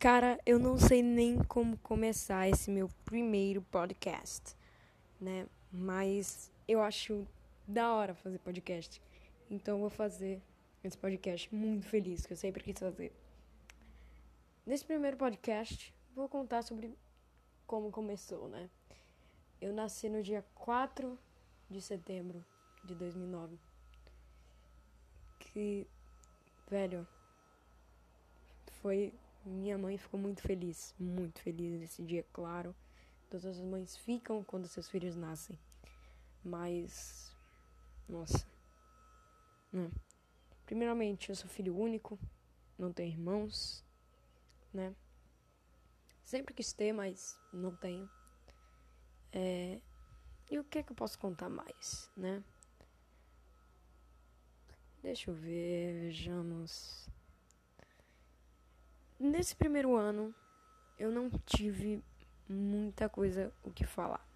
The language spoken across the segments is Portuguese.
Cara, eu não sei nem como começar esse meu primeiro podcast, né? Mas eu acho da hora fazer podcast. Então eu vou fazer esse podcast muito feliz, que eu sempre quis fazer. Nesse primeiro podcast, vou contar sobre como começou, né? Eu nasci no dia 4 de setembro de 2009. Que, velho, foi minha mãe ficou muito feliz, muito feliz nesse dia, claro. Todas as mães ficam quando seus filhos nascem. Mas. Nossa. Né? Primeiramente, eu sou filho único, não tenho irmãos, né? Sempre quis ter, mas não tenho. É... E o que é que eu posso contar mais, né? Deixa eu ver, vejamos. Nesse primeiro ano, eu não tive muita coisa o que falar.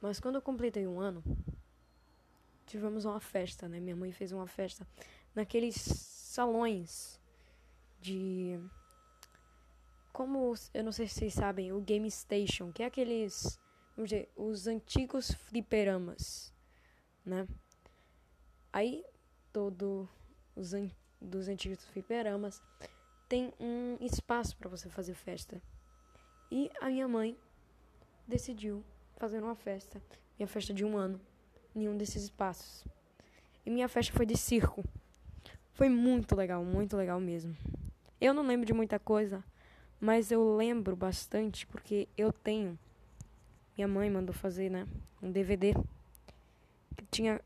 Mas quando eu completei um ano, tivemos uma festa, né? Minha mãe fez uma festa naqueles salões de. Como eu não sei se vocês sabem, o Game Station, que é aqueles. Vamos dizer, os antigos fliperamas, né? Aí, todo os an dos antigos fliperamas tem um espaço para você fazer festa. E a minha mãe decidiu fazer uma festa, minha festa de um ano, em um desses espaços. E minha festa foi de circo. Foi muito legal, muito legal mesmo. Eu não lembro de muita coisa, mas eu lembro bastante porque eu tenho. Minha mãe mandou fazer, né? Um DVD que tinha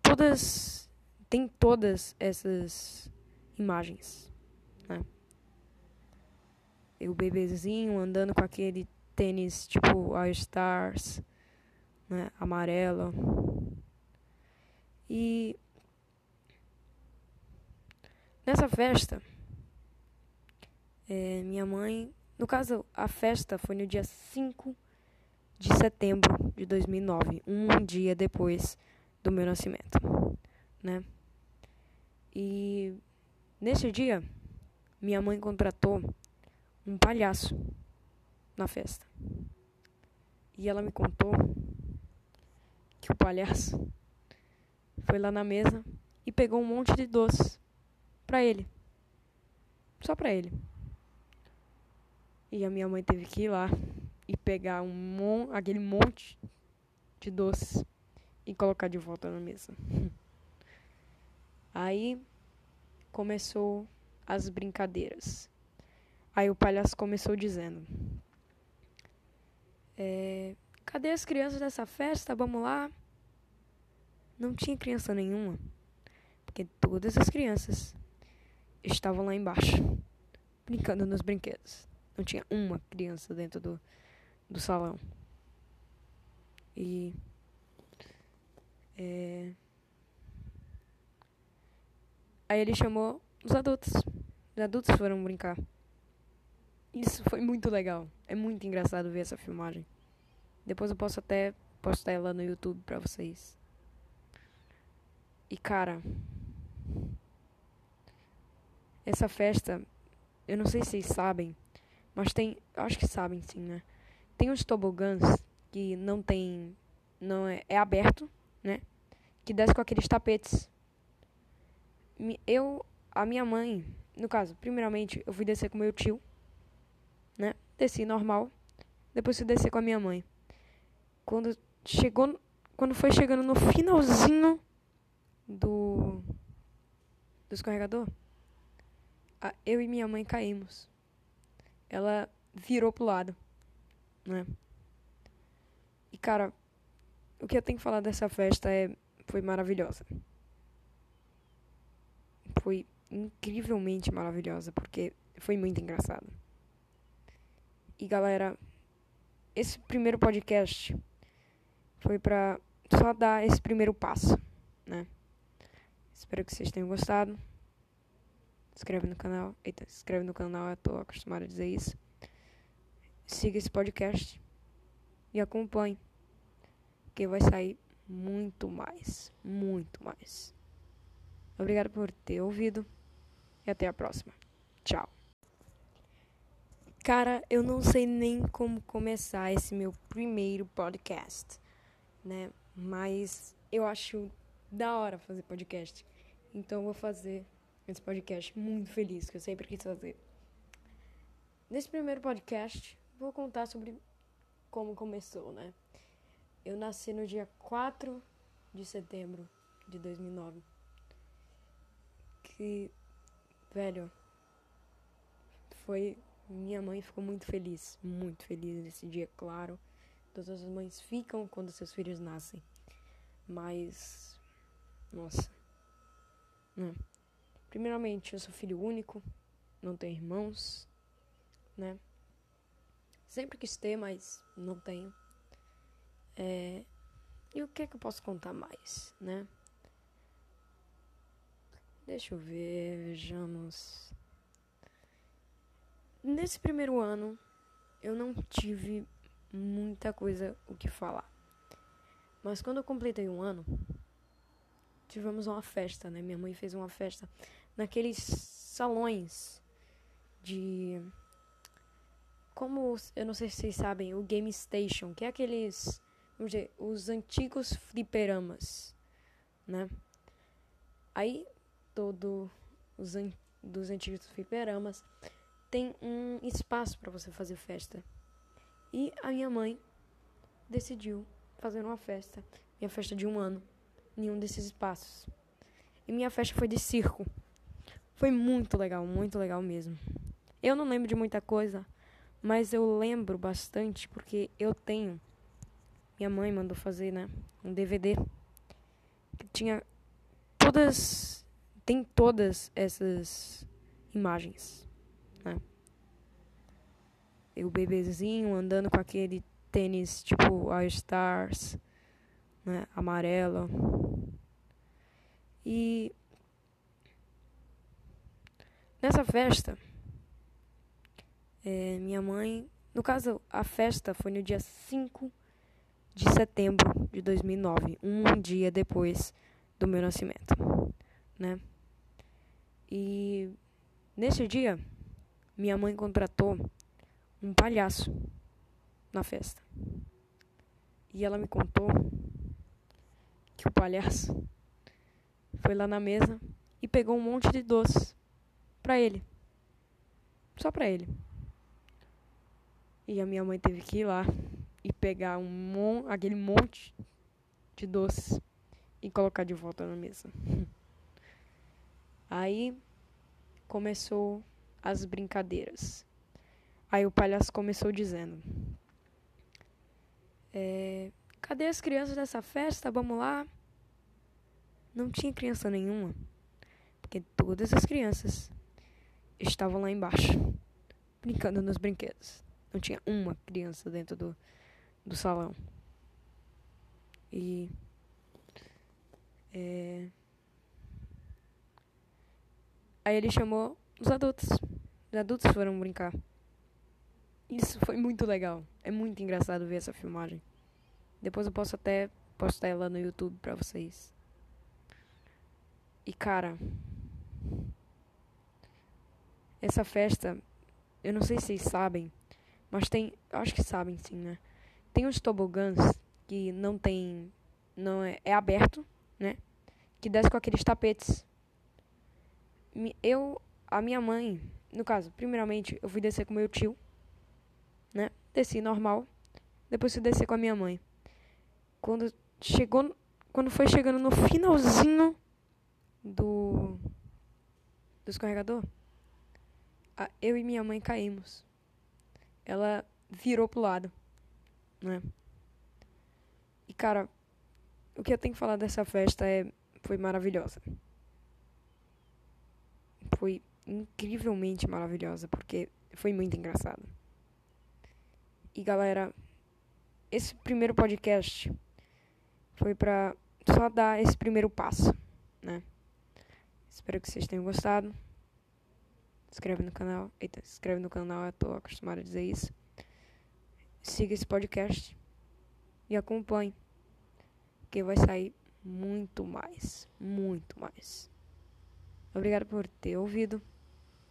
todas. Tem todas essas imagens o bebezinho andando com aquele tênis tipo All Stars, né? Amarelo. E nessa festa, é, minha mãe, no caso, a festa foi no dia 5 de setembro de 2009, um dia depois do meu nascimento, né? E nesse dia minha mãe contratou um palhaço na festa. E ela me contou que o palhaço foi lá na mesa e pegou um monte de doces para ele. Só para ele. E a minha mãe teve que ir lá e pegar um mon aquele monte de doces e colocar de volta na mesa. Aí começou as brincadeiras. Aí o palhaço começou dizendo: é, Cadê as crianças dessa festa? Vamos lá. Não tinha criança nenhuma, porque todas as crianças estavam lá embaixo, brincando nos brinquedos. Não tinha uma criança dentro do, do salão. E. É, aí ele chamou os adultos. Os adultos foram brincar. Isso foi muito legal. É muito engraçado ver essa filmagem. Depois eu posso até postar ela no YouTube pra vocês. E cara, essa festa, eu não sei se vocês sabem, mas tem, acho que sabem sim, né? Tem uns tobogãs que não tem, não é, é aberto, né? Que desce com aqueles tapetes. Eu, a minha mãe, no caso, primeiramente eu fui descer com meu tio? Desci normal. Depois fui descer com a minha mãe. Quando chegou, quando foi chegando no finalzinho do do escorregador, eu e minha mãe caímos. Ela virou pro lado, né? E cara, o que eu tenho que falar dessa festa é foi maravilhosa. Foi incrivelmente maravilhosa, porque foi muito engraçado. E galera, esse primeiro podcast foi pra só dar esse primeiro passo, né? Espero que vocês tenham gostado. Se inscreve no canal. Eita, se inscreve no canal, eu tô acostumado a dizer isso. Siga esse podcast e acompanhe. Que vai sair muito mais. Muito mais. Obrigado por ter ouvido e até a próxima. Tchau. Cara, eu não sei nem como começar esse meu primeiro podcast, né? Mas eu acho da hora fazer podcast. Então eu vou fazer esse podcast muito feliz, que eu sempre quis fazer. Nesse primeiro podcast, vou contar sobre como começou, né? Eu nasci no dia 4 de setembro de 2009. Que, velho, foi. Minha mãe ficou muito feliz, muito feliz nesse dia, claro. Todas as mães ficam quando seus filhos nascem. Mas. Nossa. Né? Primeiramente, eu sou filho único, não tenho irmãos, né? Sempre quis ter, mas não tenho. É... E o que é que eu posso contar mais, né? Deixa eu ver, vejamos. Nesse primeiro ano, eu não tive muita coisa o que falar. Mas quando eu completei um ano, tivemos uma festa, né? Minha mãe fez uma festa naqueles salões de como eu não sei se vocês sabem, o Game Station, que é aqueles, vamos dizer, os antigos fliperamas, né? Aí todo os an dos antigos fliperamas tem um espaço para você fazer festa. E a minha mãe decidiu fazer uma festa, minha festa de um ano, em um desses espaços. E minha festa foi de circo. Foi muito legal, muito legal mesmo. Eu não lembro de muita coisa, mas eu lembro bastante porque eu tenho. Minha mãe mandou fazer, né? Um DVD que tinha todas. Tem todas essas imagens, né? E o bebezinho andando com aquele tênis tipo All Stars, né? Amarelo. E nessa festa é, minha mãe. No caso, a festa foi no dia 5 de setembro de 2009, um dia depois do meu nascimento, né? E nesse dia, minha mãe contratou um palhaço na festa. E ela me contou que o palhaço foi lá na mesa e pegou um monte de doces para ele. Só para ele. E a minha mãe teve que ir lá e pegar um mon aquele monte de doces e colocar de volta na mesa. Aí começou as brincadeiras. Aí o palhaço começou dizendo: é, Cadê as crianças dessa festa? Vamos lá. Não tinha criança nenhuma, porque todas as crianças estavam lá embaixo, brincando nos brinquedos. Não tinha uma criança dentro do, do salão. E. É... Aí ele chamou os adultos. Os adultos foram brincar. Isso foi muito legal. É muito engraçado ver essa filmagem. Depois eu posso até postar ela no YouTube pra vocês. E cara. Essa festa. Eu não sei se vocês sabem. Mas tem, acho que sabem sim, né? Tem uns tobogãs que não tem, não é, é aberto, né? Que desce com aqueles tapetes. Eu, a minha mãe, no caso, primeiramente eu fui descer com meu tio, né? Desci normal, depois fui descer com a minha mãe. Quando chegou, quando foi chegando no finalzinho do do escorregador, eu e minha mãe caímos ela virou pro lado, né? E cara, o que eu tenho que falar dessa festa é foi maravilhosa. Foi incrivelmente maravilhosa porque foi muito engraçado. E galera, esse primeiro podcast foi pra só dar esse primeiro passo, né? Espero que vocês tenham gostado inscreve no canal. Eita, inscreve no canal, eu tô acostumado a dizer isso. Siga esse podcast e acompanhe. Que vai sair muito mais. Muito mais. Obrigado por ter ouvido.